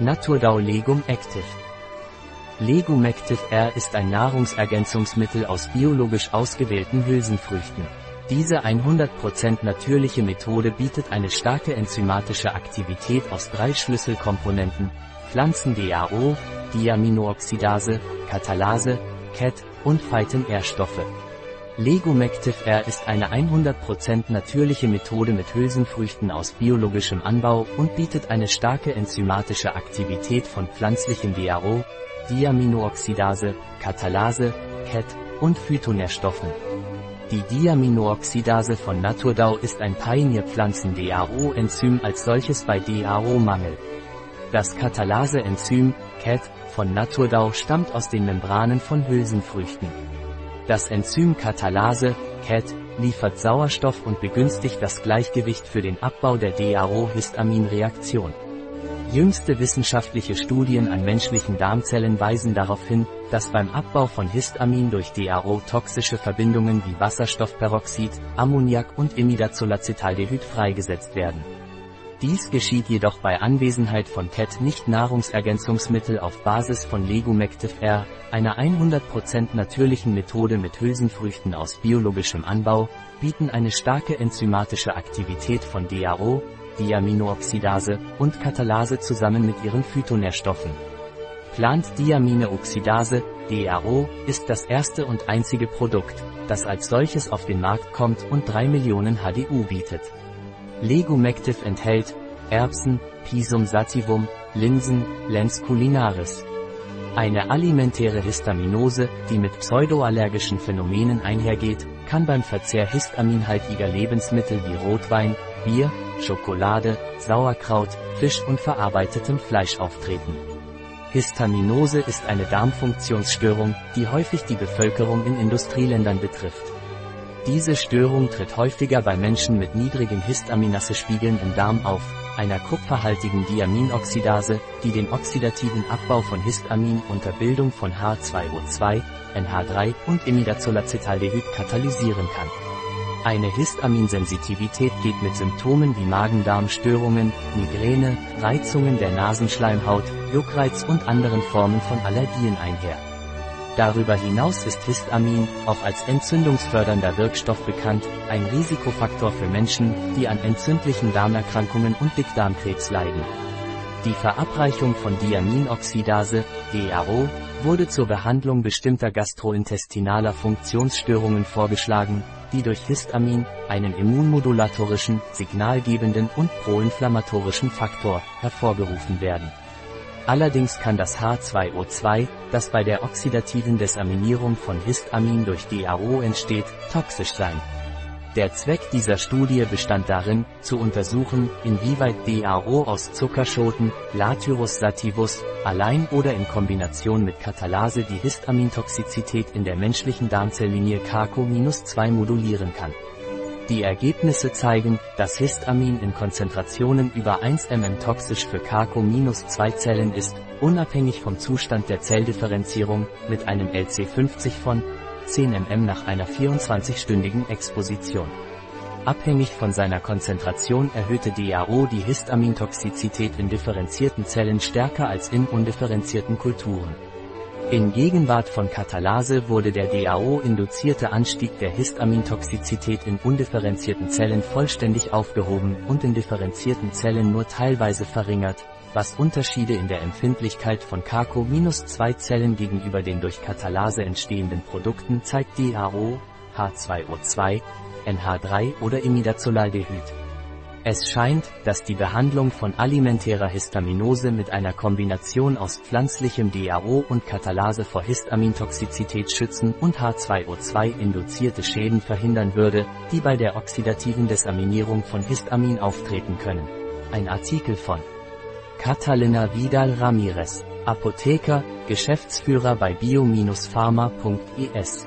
Naturdau Legum Active Legum Active R ist ein Nahrungsergänzungsmittel aus biologisch ausgewählten Hülsenfrüchten. Diese 100% natürliche Methode bietet eine starke enzymatische Aktivität aus drei Schlüsselkomponenten, Pflanzen-DAO, Diaminooxidase, Katalase, CAT und Phyten-R-Stoffe. Legumective R ist eine 100% natürliche Methode mit Hülsenfrüchten aus biologischem Anbau und bietet eine starke enzymatische Aktivität von pflanzlichem DAO, Diaminooxidase, Katalase, CAT und Phytonährstoffen. Die Diaminooxidase von Naturdau ist ein Pioneer-Pflanzen-DAO-Enzym als solches bei DAO-Mangel. Das Katalase-Enzym, CAT, von Naturdau stammt aus den Membranen von Hülsenfrüchten. Das Enzym Katalase, CAT, liefert Sauerstoff und begünstigt das Gleichgewicht für den Abbau der DAO-Histaminreaktion. Jüngste wissenschaftliche Studien an menschlichen Darmzellen weisen darauf hin, dass beim Abbau von Histamin durch DAO toxische Verbindungen wie Wasserstoffperoxid, Ammoniak und Imidazolacetaldehyd freigesetzt werden. Dies geschieht jedoch bei Anwesenheit von PET nicht Nahrungsergänzungsmittel auf Basis von Legumective R, einer 100% natürlichen Methode mit Hülsenfrüchten aus biologischem Anbau, bieten eine starke enzymatische Aktivität von DAO, Diaminooxidase und Katalase zusammen mit ihren Phytonährstoffen. Plant Diamineoxidase, DAO, ist das erste und einzige Produkt, das als solches auf den Markt kommt und 3 Millionen HDU bietet. Legumective enthält Erbsen, Pisum sativum, Linsen, Lens culinaris. Eine alimentäre Histaminose, die mit pseudoallergischen Phänomenen einhergeht, kann beim Verzehr histaminhaltiger Lebensmittel wie Rotwein, Bier, Schokolade, Sauerkraut, Fisch und verarbeitetem Fleisch auftreten. Histaminose ist eine Darmfunktionsstörung, die häufig die Bevölkerung in Industrieländern betrifft. Diese Störung tritt häufiger bei Menschen mit niedrigen Histaminase-Spiegeln im Darm auf, einer kupferhaltigen Diaminoxidase, die den oxidativen Abbau von Histamin unter Bildung von H2O2, NH3 und Imidazolacetaldehyd katalysieren kann. Eine Histaminsensitivität geht mit Symptomen wie Magen-Darm-Störungen, Migräne, Reizungen der Nasenschleimhaut, Juckreiz und anderen Formen von Allergien einher. Darüber hinaus ist Histamin, auch als entzündungsfördernder Wirkstoff bekannt, ein Risikofaktor für Menschen, die an entzündlichen Darmerkrankungen und Dickdarmkrebs leiden. Die Verabreichung von Diaminoxidase, DAO, wurde zur Behandlung bestimmter gastrointestinaler Funktionsstörungen vorgeschlagen, die durch Histamin, einen immunmodulatorischen, signalgebenden und proinflammatorischen Faktor, hervorgerufen werden. Allerdings kann das H2O2, das bei der oxidativen Desaminierung von Histamin durch DAO entsteht, toxisch sein. Der Zweck dieser Studie bestand darin, zu untersuchen, inwieweit DAO aus Zuckerschoten, Latyrus sativus, allein oder in Kombination mit Katalase die Histamintoxizität in der menschlichen Darmzelllinie CACO-2 modulieren kann. Die Ergebnisse zeigen, dass Histamin in Konzentrationen über 1 mm toxisch für CACO-2-Zellen ist, unabhängig vom Zustand der Zelldifferenzierung, mit einem LC50 von 10 mm nach einer 24-stündigen Exposition. Abhängig von seiner Konzentration erhöhte DAO die Histamintoxizität in differenzierten Zellen stärker als in undifferenzierten Kulturen. In Gegenwart von Katalase wurde der DAO-induzierte Anstieg der Histamintoxizität in undifferenzierten Zellen vollständig aufgehoben und in differenzierten Zellen nur teilweise verringert, was Unterschiede in der Empfindlichkeit von CACO-2-Zellen gegenüber den durch Katalase entstehenden Produkten zeigt DAO, H2O2, NH3 oder Imidazolaldehyd. Es scheint, dass die Behandlung von alimentärer Histaminose mit einer Kombination aus pflanzlichem DAO und Katalase vor Histamintoxizität schützen und H2O2-induzierte Schäden verhindern würde, die bei der oxidativen Desaminierung von Histamin auftreten können. Ein Artikel von Catalina Vidal Ramirez, Apotheker, Geschäftsführer bei bio-pharma.es